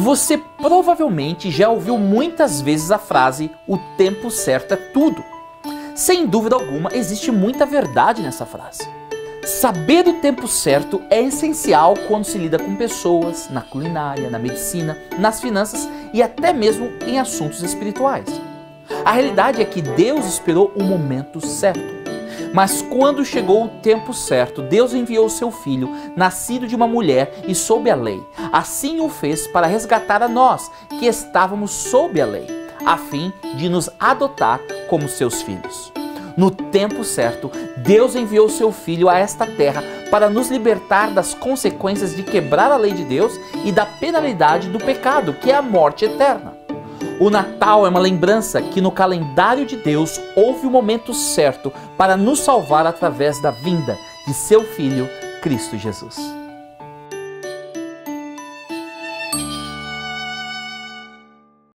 Você provavelmente já ouviu muitas vezes a frase: o tempo certo é tudo. Sem dúvida alguma, existe muita verdade nessa frase. Saber o tempo certo é essencial quando se lida com pessoas, na culinária, na medicina, nas finanças e até mesmo em assuntos espirituais. A realidade é que Deus esperou o momento certo. Mas quando chegou o tempo certo, Deus enviou seu filho, nascido de uma mulher e sob a lei. Assim o fez para resgatar a nós, que estávamos sob a lei, a fim de nos adotar como seus filhos. No tempo certo, Deus enviou seu filho a esta terra para nos libertar das consequências de quebrar a lei de Deus e da penalidade do pecado, que é a morte eterna. O Natal é uma lembrança que no calendário de Deus houve o momento certo para nos salvar através da vinda de seu Filho, Cristo Jesus.